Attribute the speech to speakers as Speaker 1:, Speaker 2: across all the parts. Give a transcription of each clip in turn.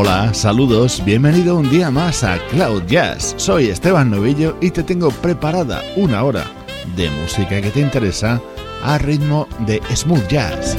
Speaker 1: Hola, saludos, bienvenido un día más a Cloud Jazz. Soy Esteban Novillo y te tengo preparada una hora de música que te interesa a ritmo de smooth jazz.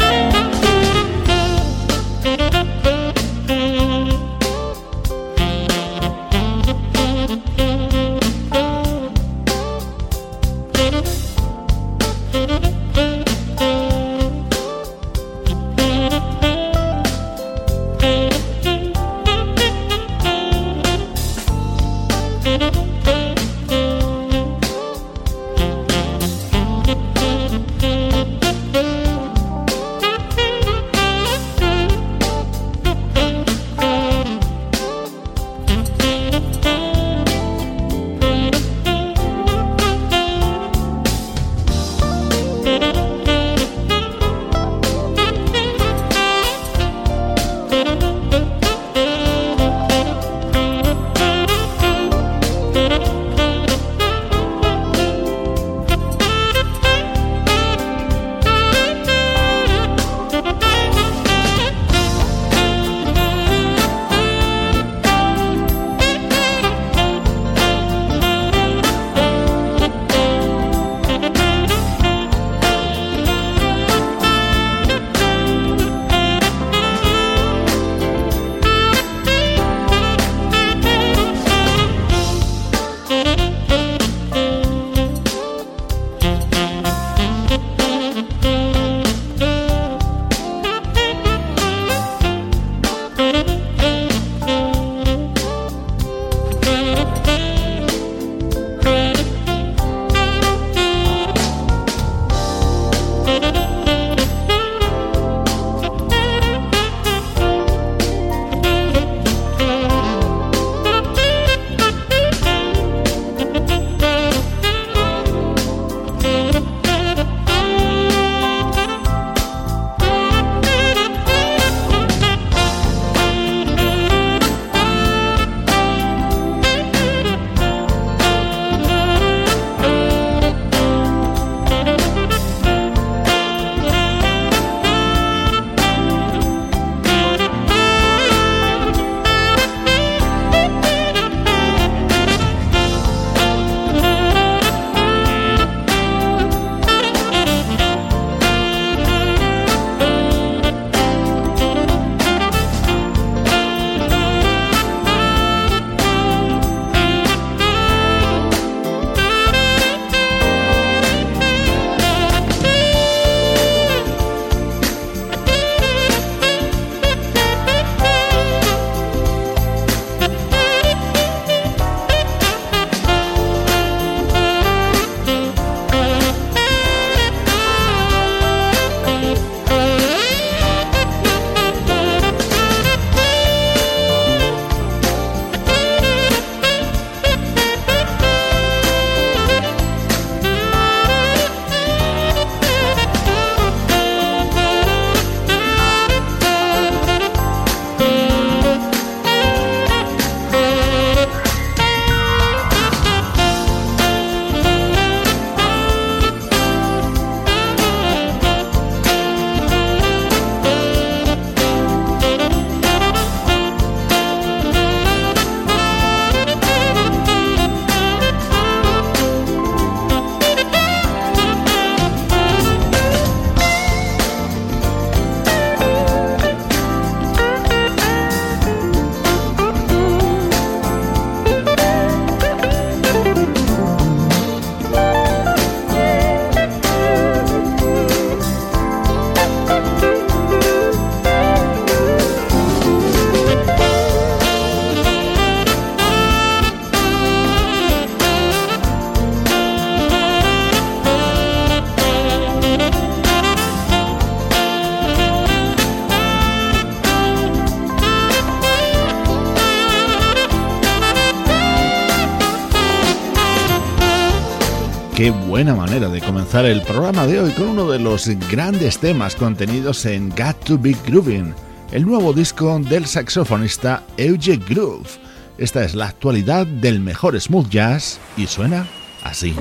Speaker 1: Buena manera de comenzar el programa de hoy con uno de los grandes temas contenidos en Got to Be Grooving, el nuevo disco del saxofonista Euge Groove. Esta es la actualidad del mejor smooth jazz y suena así.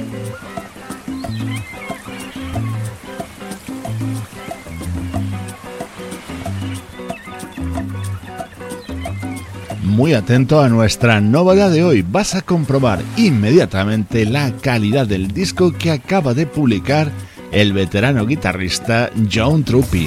Speaker 1: Muy atento a nuestra novedad de hoy. Vas a comprobar inmediatamente la calidad del disco que acaba de publicar el veterano guitarrista John Truppi.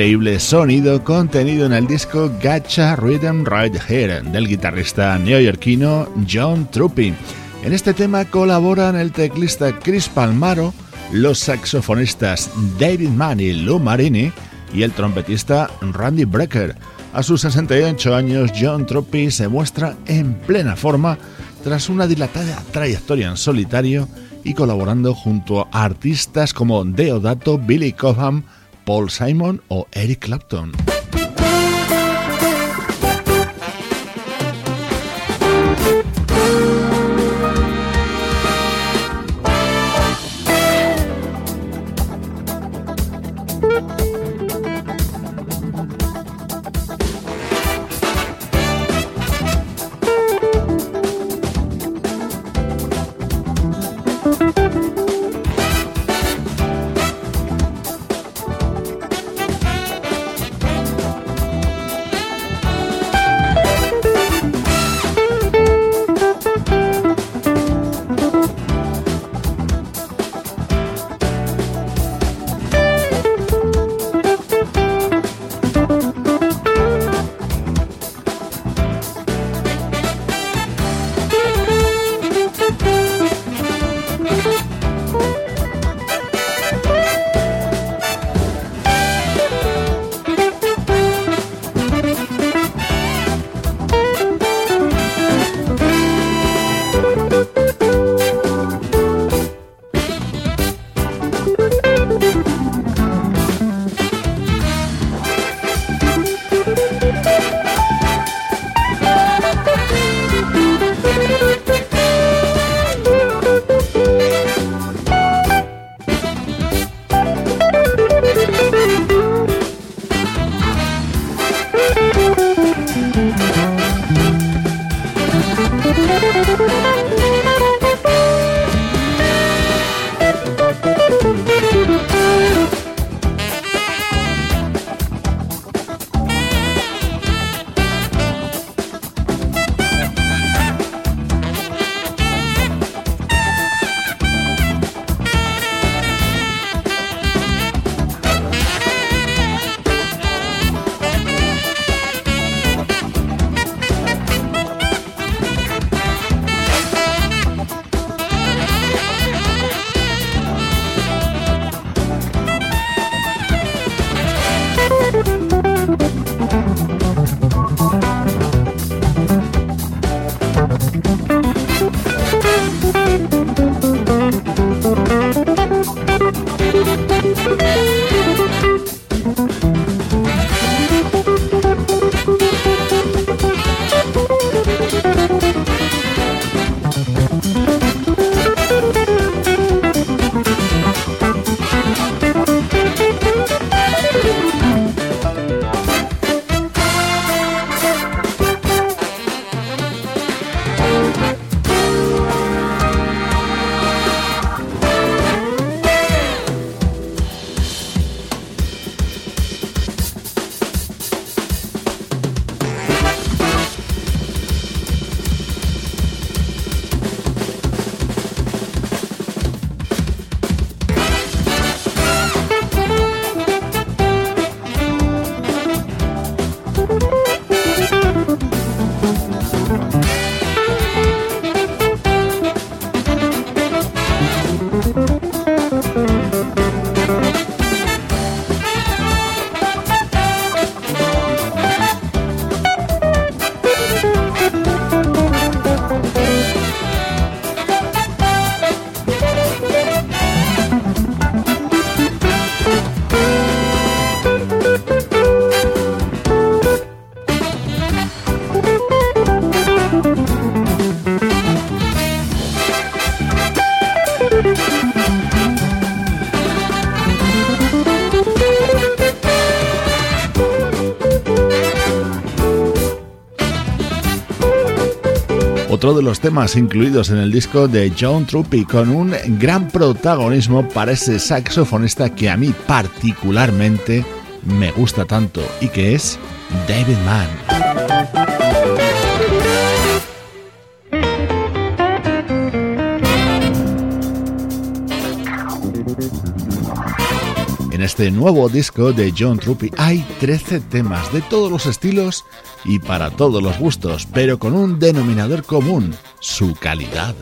Speaker 1: Increíble sonido contenido en el disco Gacha Rhythm Right Here del guitarrista neoyorquino John Truppi. En este tema colaboran el teclista Chris Palmaro, los saxofonistas David Mann y Lou Marini y el trompetista Randy Brecker. A sus 68 años, John Truppi se muestra en plena forma tras una dilatada trayectoria en solitario y colaborando junto a artistas como Deodato, Billy Cobham, Paul Simon o Eric Clapton. Los temas incluidos en el disco de John Truppi con un gran protagonismo para ese saxofonista que a mí particularmente me gusta tanto y que es David Mann. este nuevo disco de John Truppi hay 13 temas de todos los estilos y para todos los gustos, pero con un denominador común, su calidad.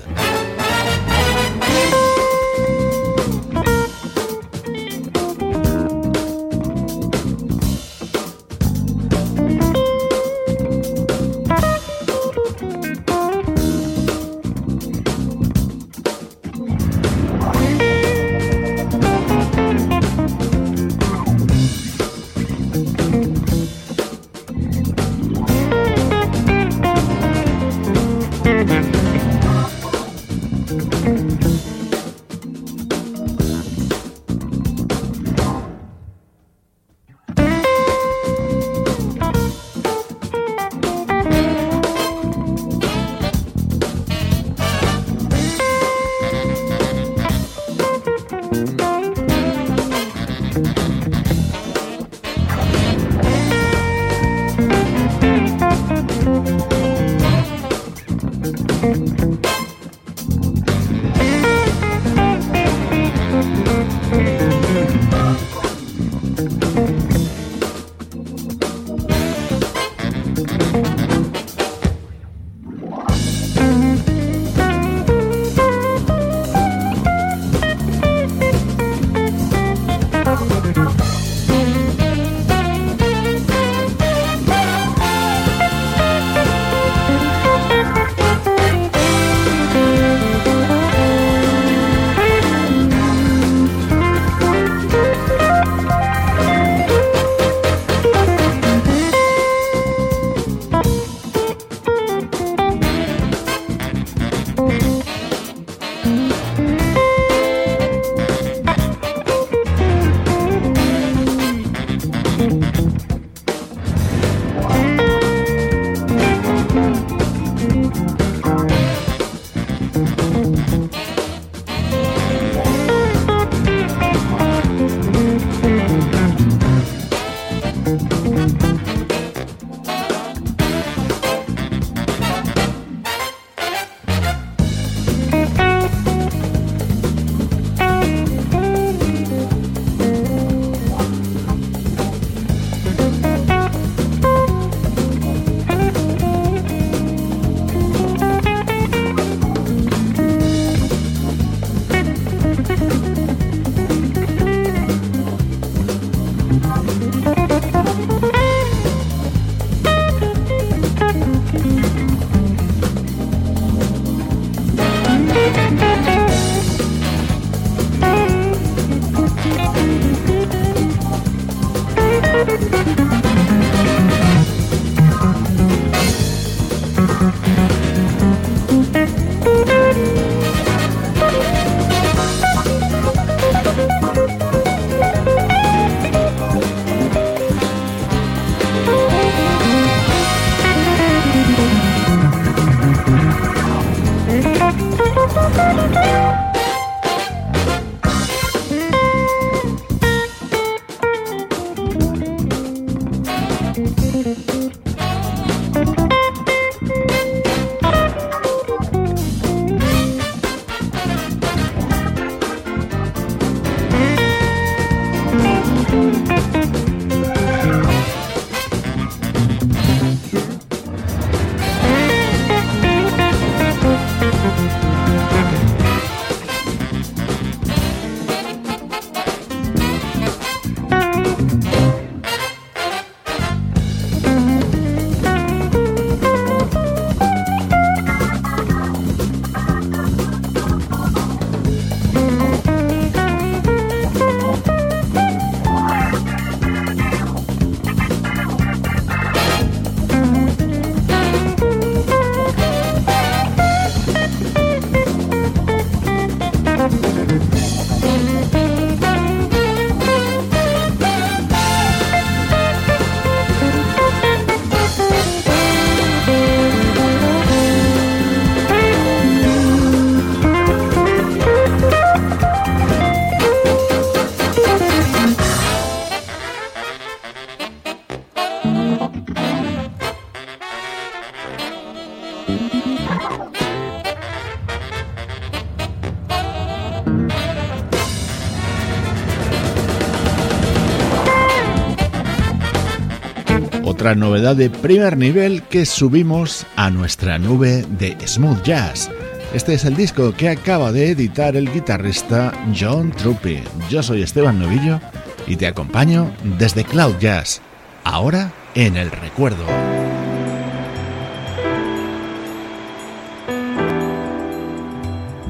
Speaker 2: Otra novedad de primer nivel que subimos a nuestra nube de smooth jazz. Este es el disco que acaba de editar el guitarrista John Truppi. Yo soy Esteban Novillo y te acompaño desde Cloud Jazz, ahora en el recuerdo.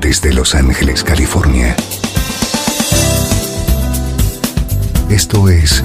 Speaker 3: Desde Los Ángeles, California. Esto es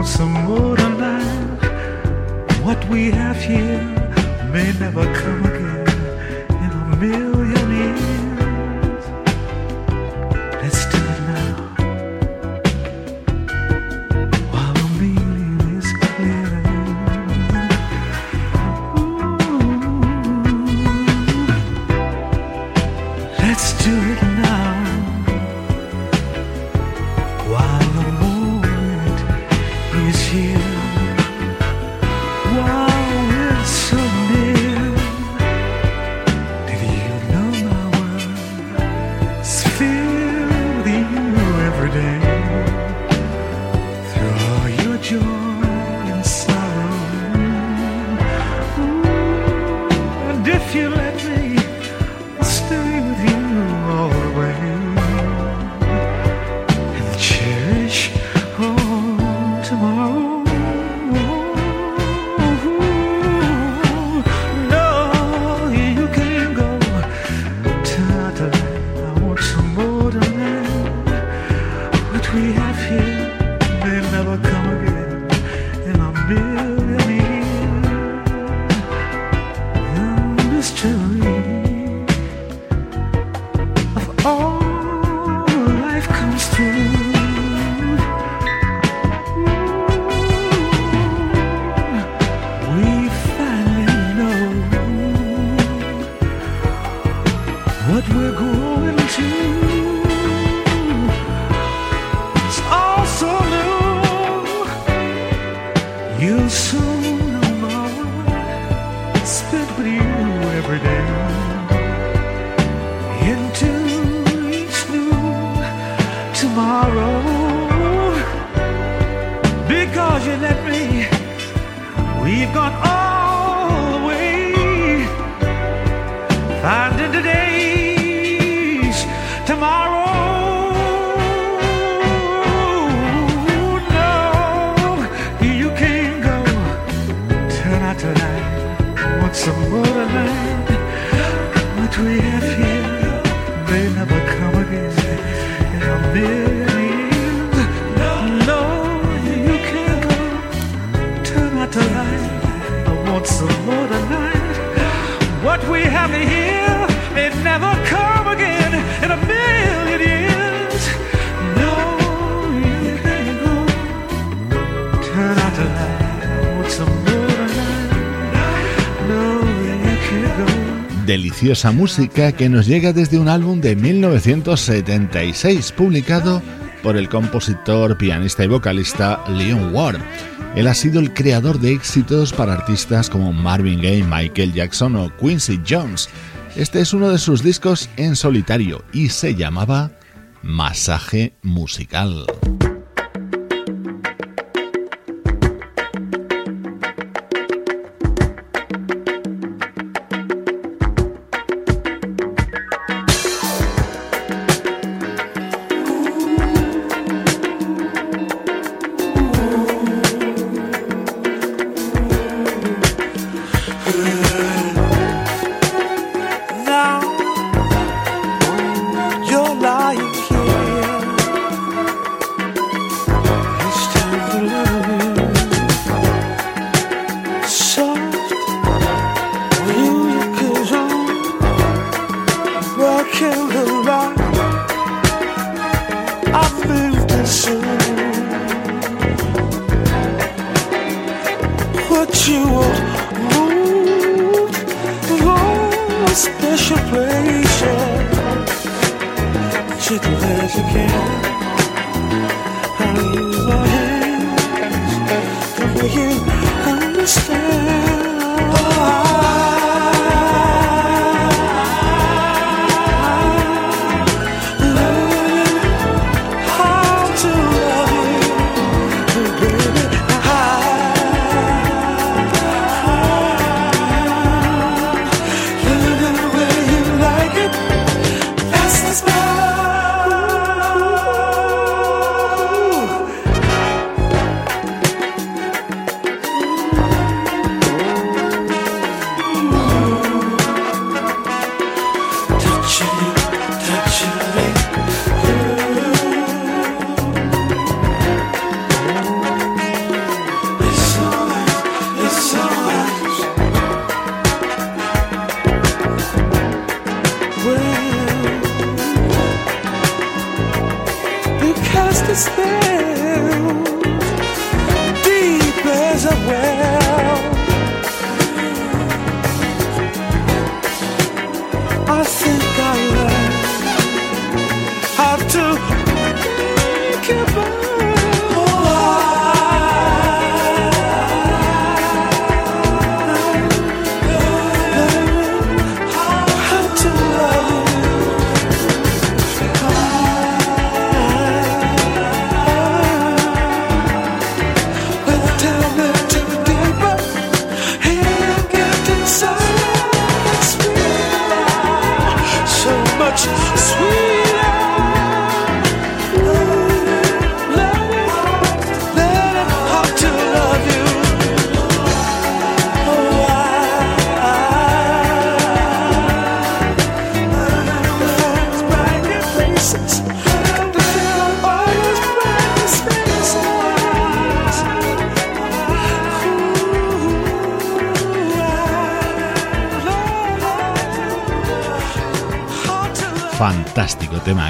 Speaker 2: want some more tonight. What we have here may never come again in a million. Música que nos llega desde un álbum de 1976 publicado por el compositor, pianista y vocalista Leon Ward. Él ha sido el creador de éxitos para artistas como Marvin Gaye, Michael Jackson o Quincy Jones. Este es uno de sus discos en solitario y se llamaba Masaje Musical.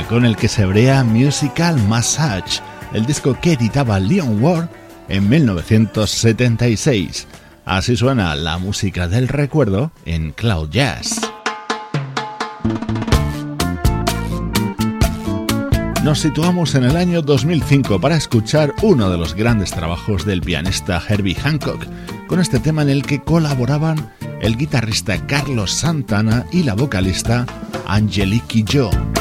Speaker 1: Con el que se brea Musical Massage, el disco que editaba Leon Ward en 1976. Así suena la música del recuerdo en Cloud Jazz. Nos situamos en el año 2005 para escuchar uno de los grandes trabajos del pianista Herbie Hancock, con este tema en el que colaboraban el guitarrista Carlos Santana y la vocalista Angelique Joe.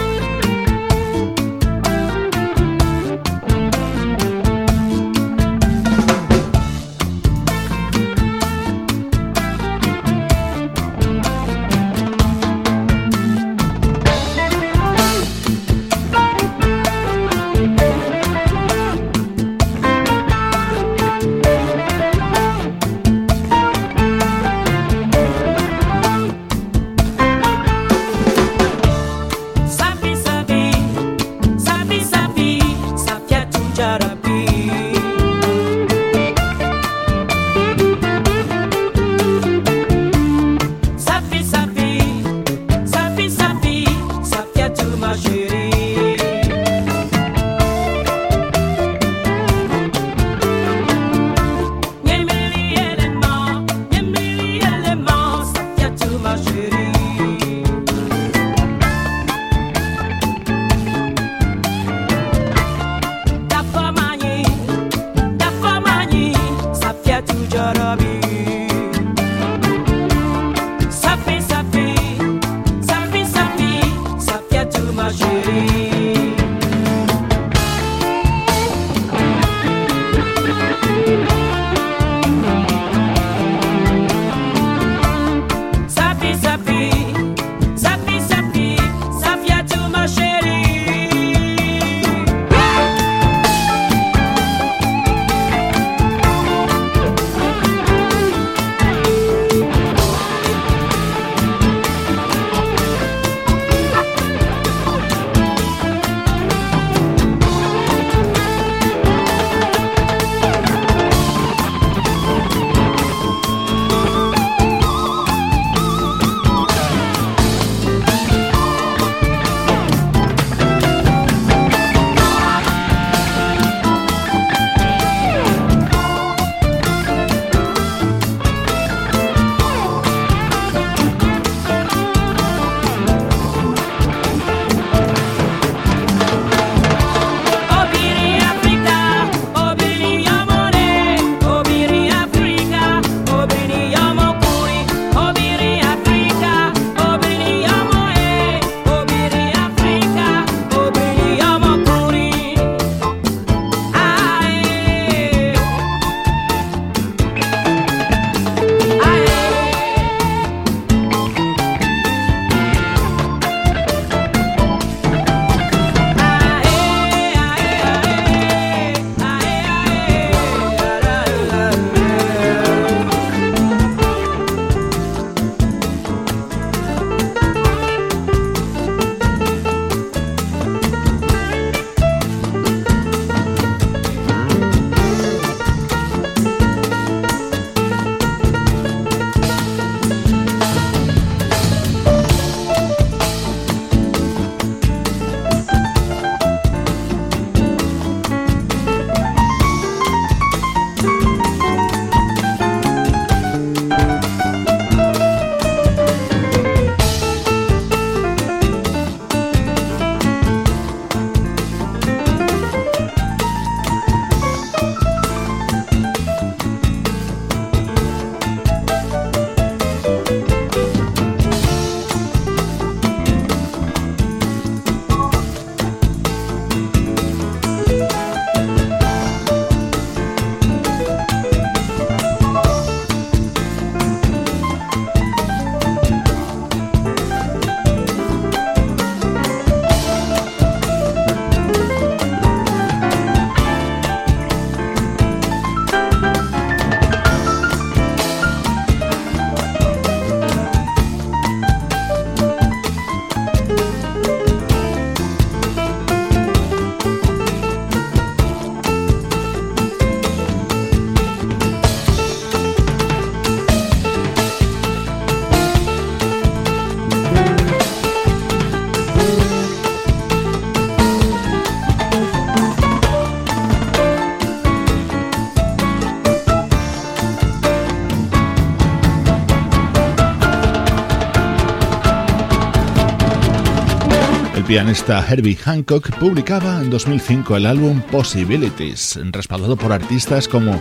Speaker 4: Pianista Herbie Hancock publicaba en 2005 el álbum Possibilities, respaldado por artistas como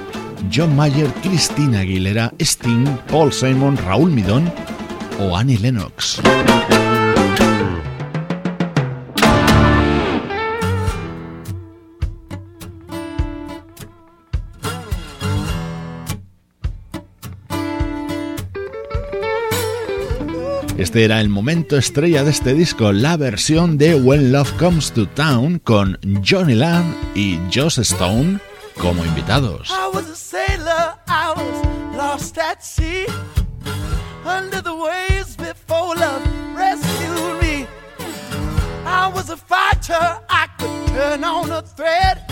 Speaker 4: John Mayer, Christina Aguilera, Sting, Paul Simon, Raúl Midón o Annie Lennox. Este era el momento estrella de este disco, la versión de When Love Comes to Town con Johnny Land y Joss Stone como invitados. I was a sailor, I was lost at sea, under the waves before love rescued me. I was a fighter, I could turn on a thread.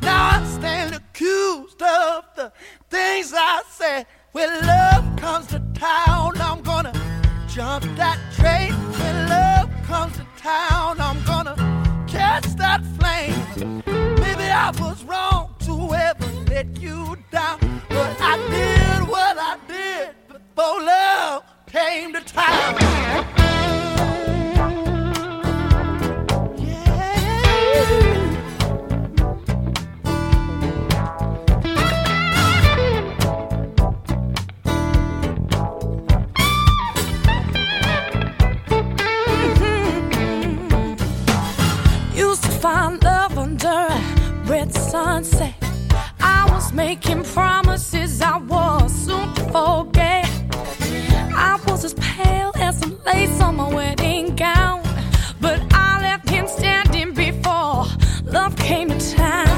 Speaker 4: Now I stand accused of the things I said. When love comes to town, I'm gonna jump that train when love comes to town. I'm gonna catch that flame. Maybe I was wrong to ever let you down, but I did what I did before love came to town. Sunset. I was making promises I was soon to forget. I was as pale as the lace on my wedding gown, but I left him standing before love came to town.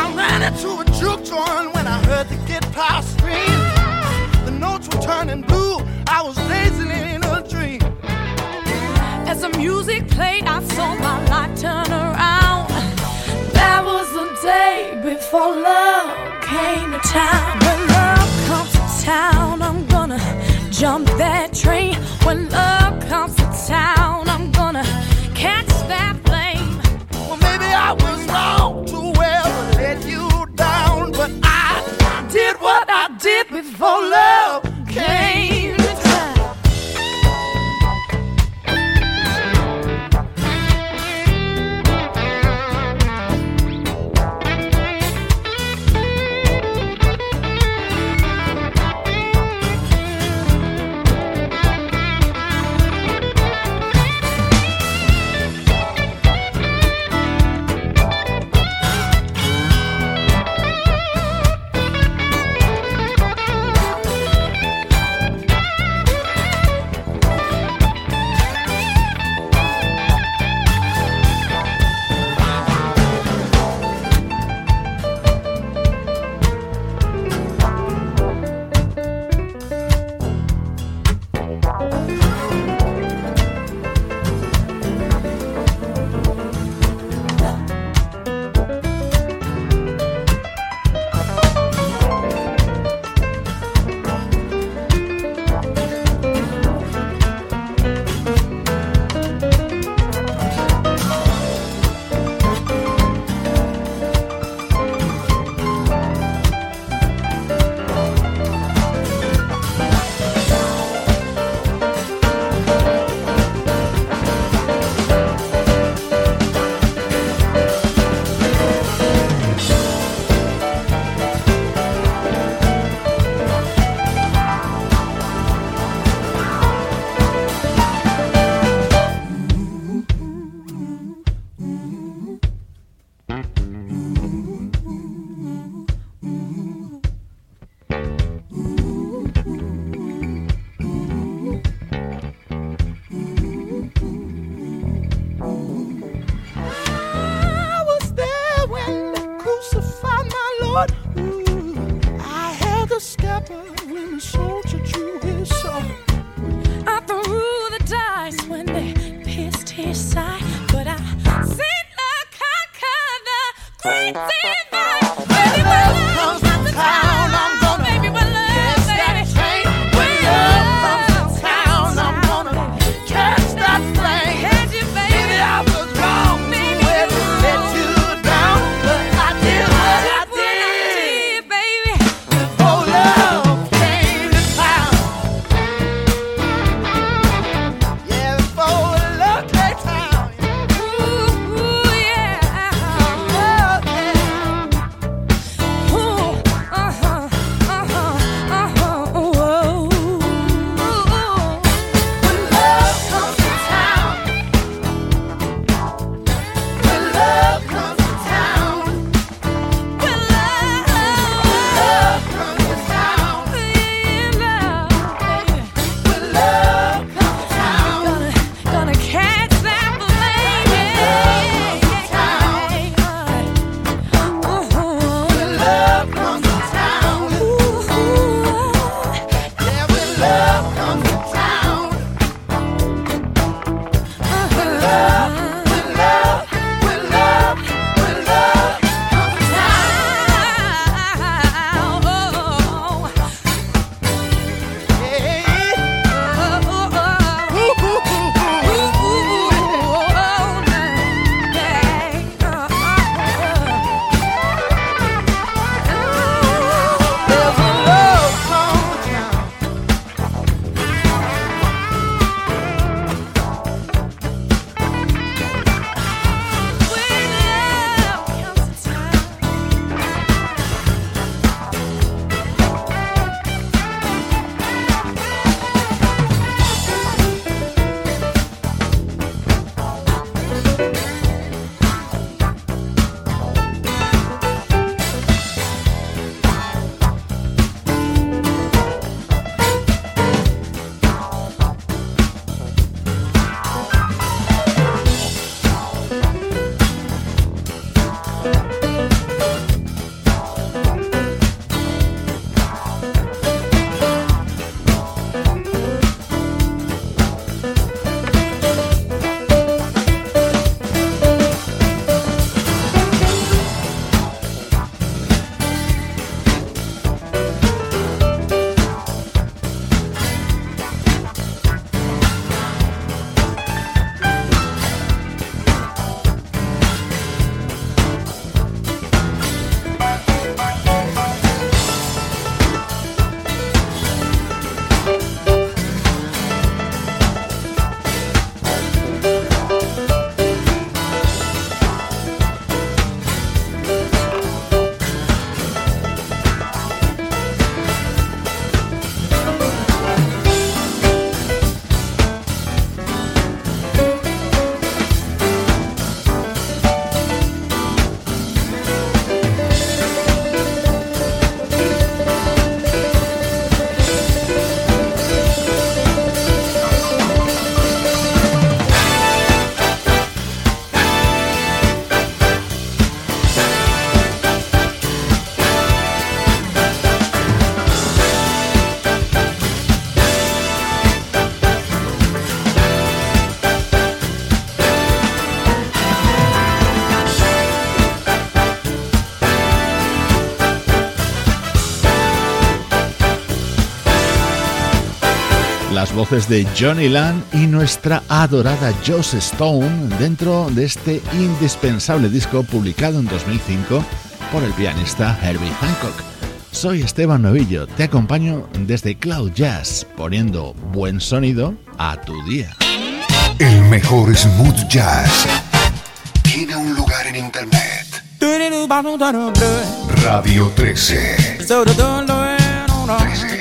Speaker 4: I ran into a juke joint when I heard the guitar scream. The notes were turning blue. I was dazing in a dream. As the music played, I saw my before love came to town. When love comes to town, I'm gonna jump that train. When love comes to town, I'm gonna catch that flame. Well, maybe I was wrong to ever let you down, but I did what I did before
Speaker 1: voces de Johnny Land y nuestra adorada Joss Stone dentro de este indispensable disco publicado en 2005 por el pianista Herbie Hancock. Soy Esteban Novillo, te acompaño desde Cloud Jazz poniendo buen sonido a tu día.
Speaker 3: El mejor smooth jazz tiene un lugar en internet. Radio 13. 13.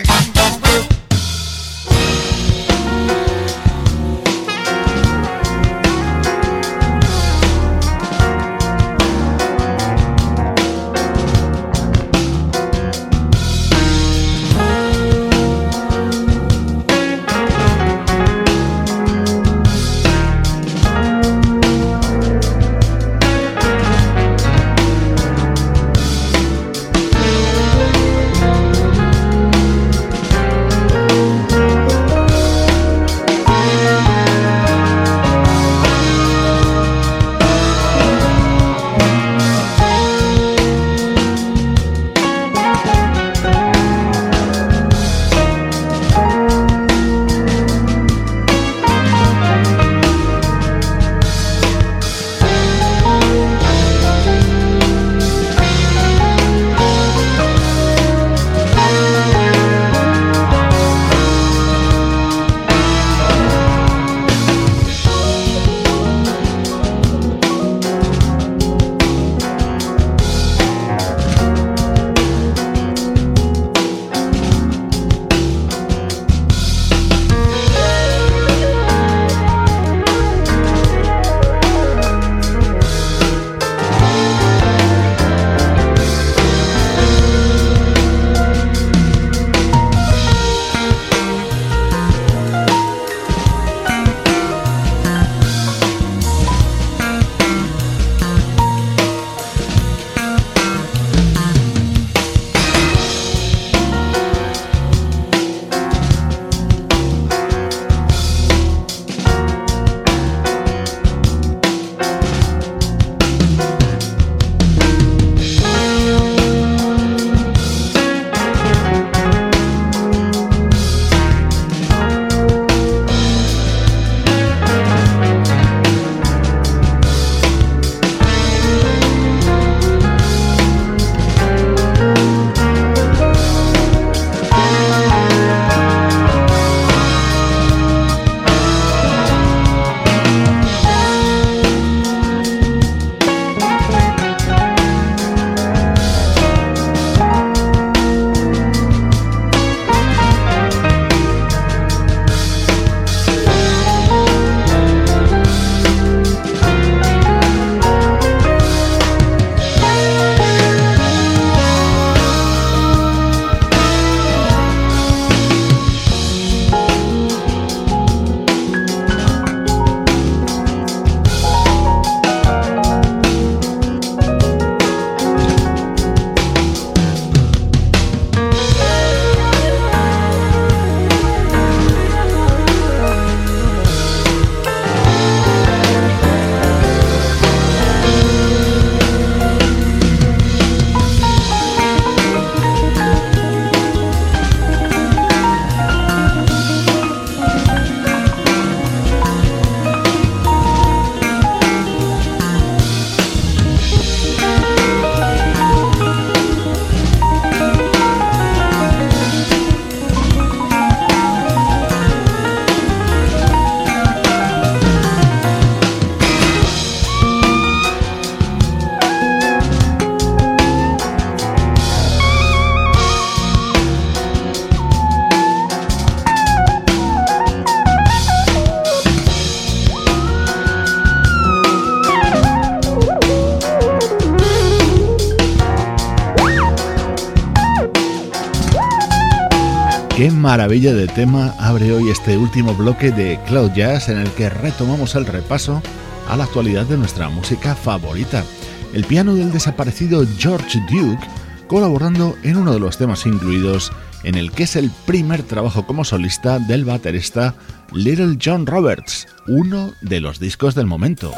Speaker 1: Maravilla de tema abre hoy este último bloque de Cloud Jazz en el que retomamos el repaso a la actualidad de nuestra música favorita. El piano del desaparecido George Duke colaborando en uno de los temas incluidos en el que es el primer trabajo como solista del baterista Little John Roberts, uno de los discos del momento.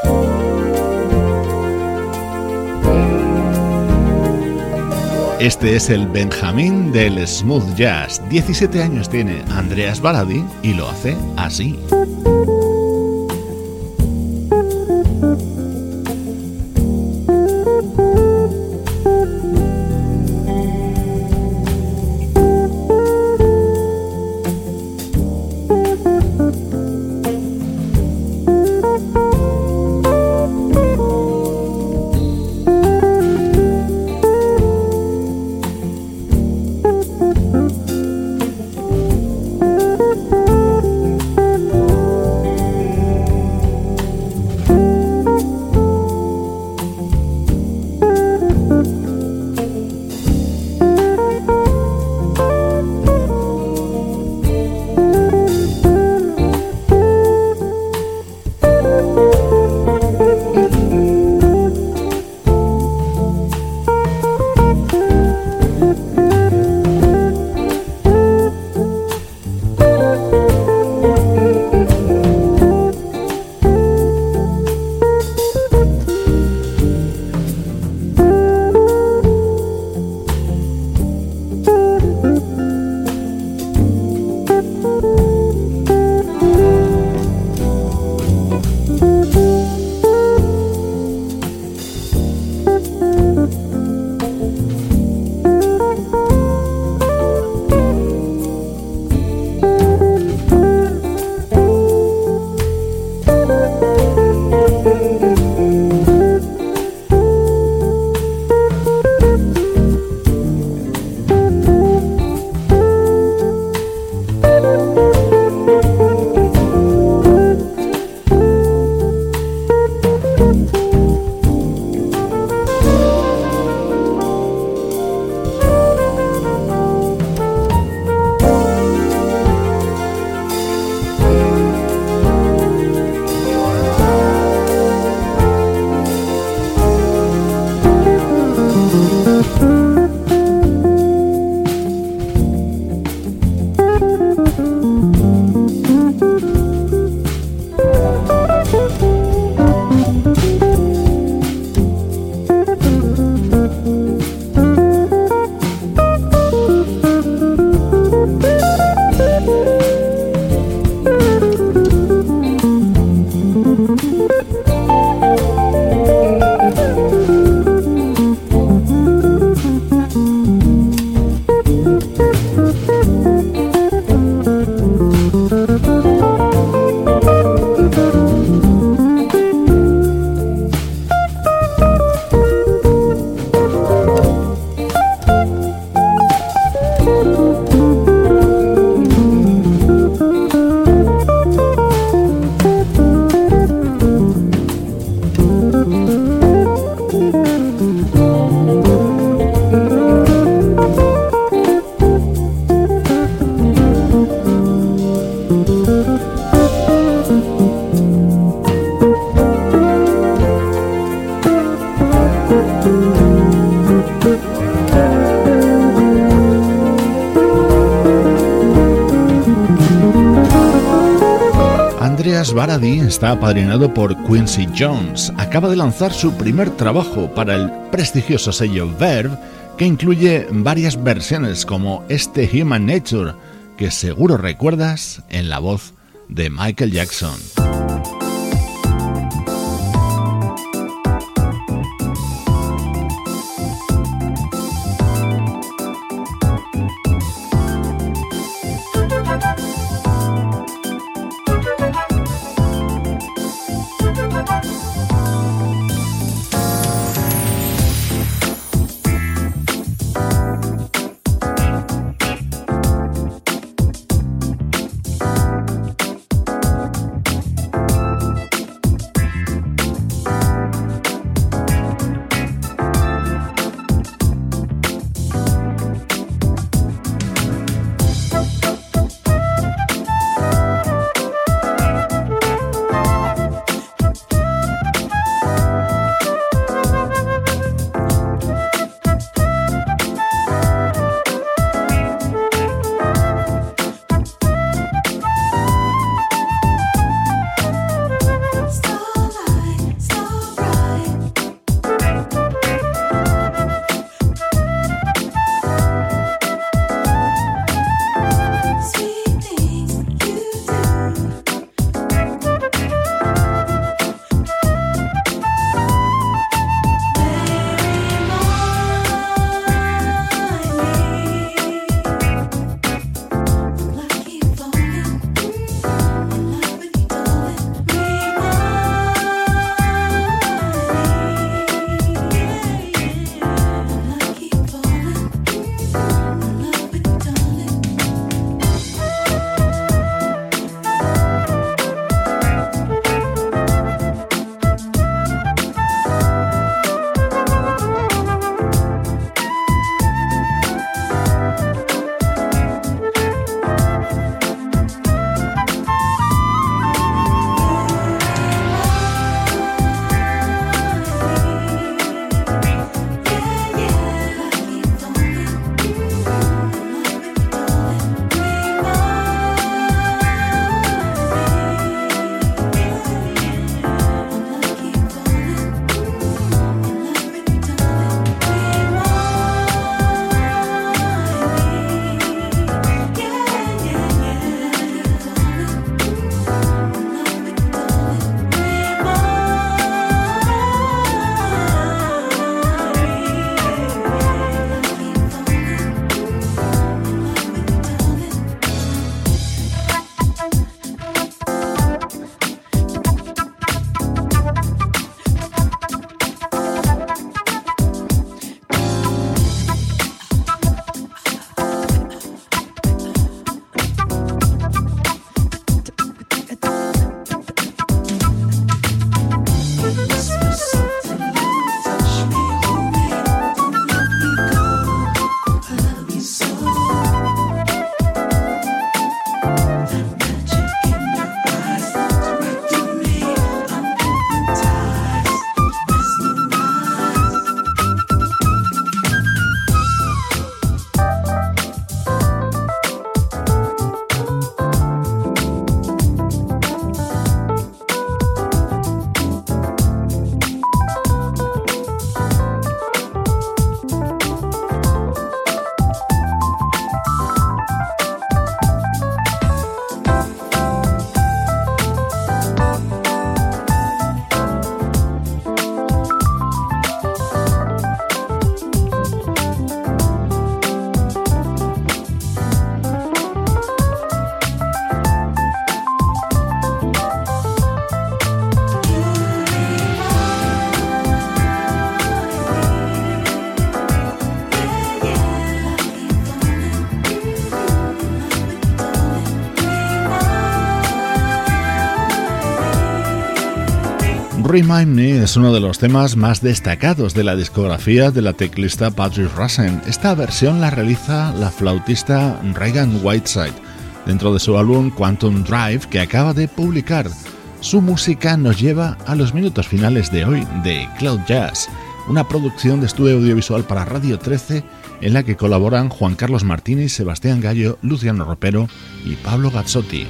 Speaker 1: Este es el Benjamín del smooth jazz. 17 años tiene Andreas Baladi y lo hace así. Está apadrinado por Quincy Jones. Acaba de lanzar su primer trabajo para el prestigioso sello Verve, que incluye varias versiones como este Human Nature, que seguro recuerdas en la voz de Michael Jackson. Remind Me es uno de los temas más destacados de la discografía de la teclista Patrick Russen. Esta versión la realiza la flautista Reagan Whiteside dentro de su álbum Quantum Drive que acaba de publicar. Su música nos lleva a los minutos finales de hoy de Cloud Jazz, una producción de estudio audiovisual para Radio 13 en la que colaboran Juan Carlos Martínez, Sebastián Gallo, Luciano Ropero y Pablo Gazzotti.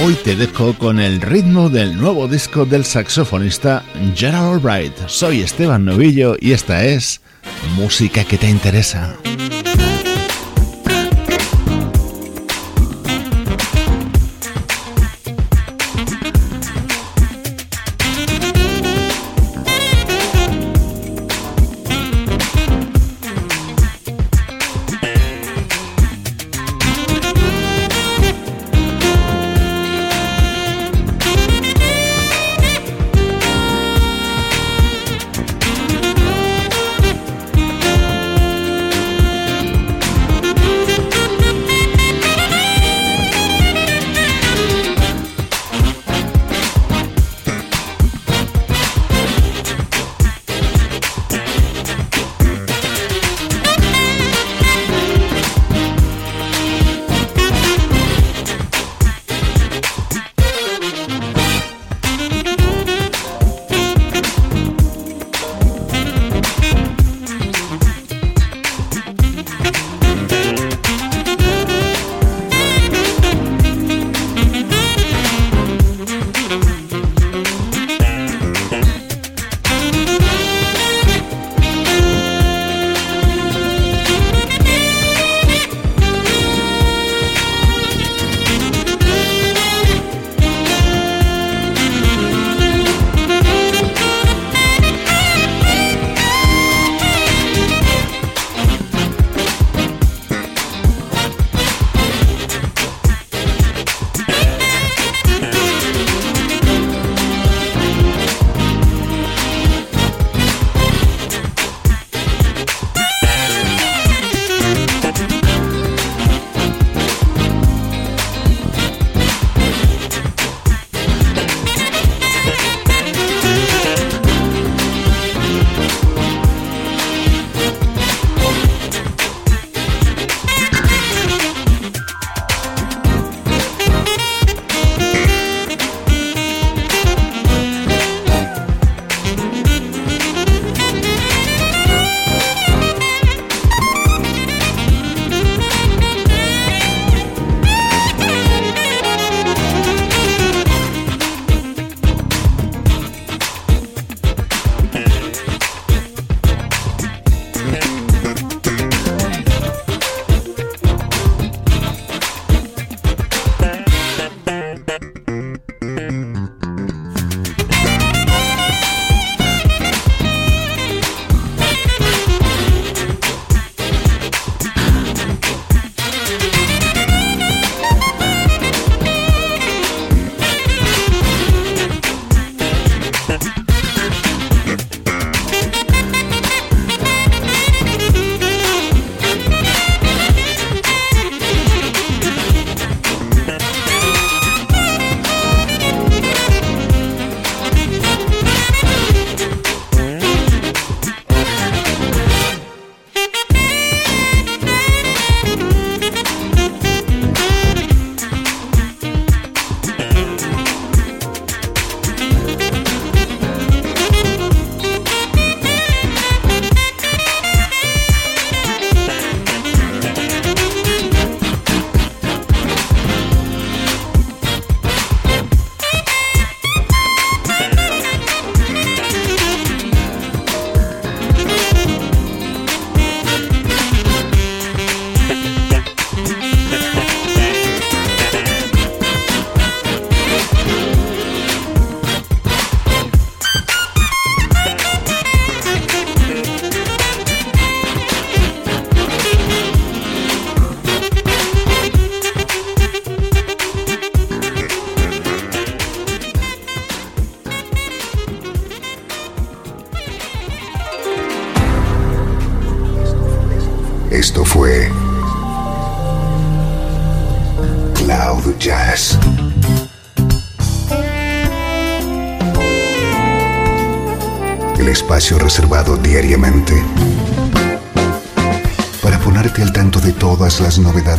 Speaker 1: Hoy te dejo con el ritmo del nuevo disco del saxofonista Gerald Albright. Soy Esteban Novillo y esta es Música que te interesa.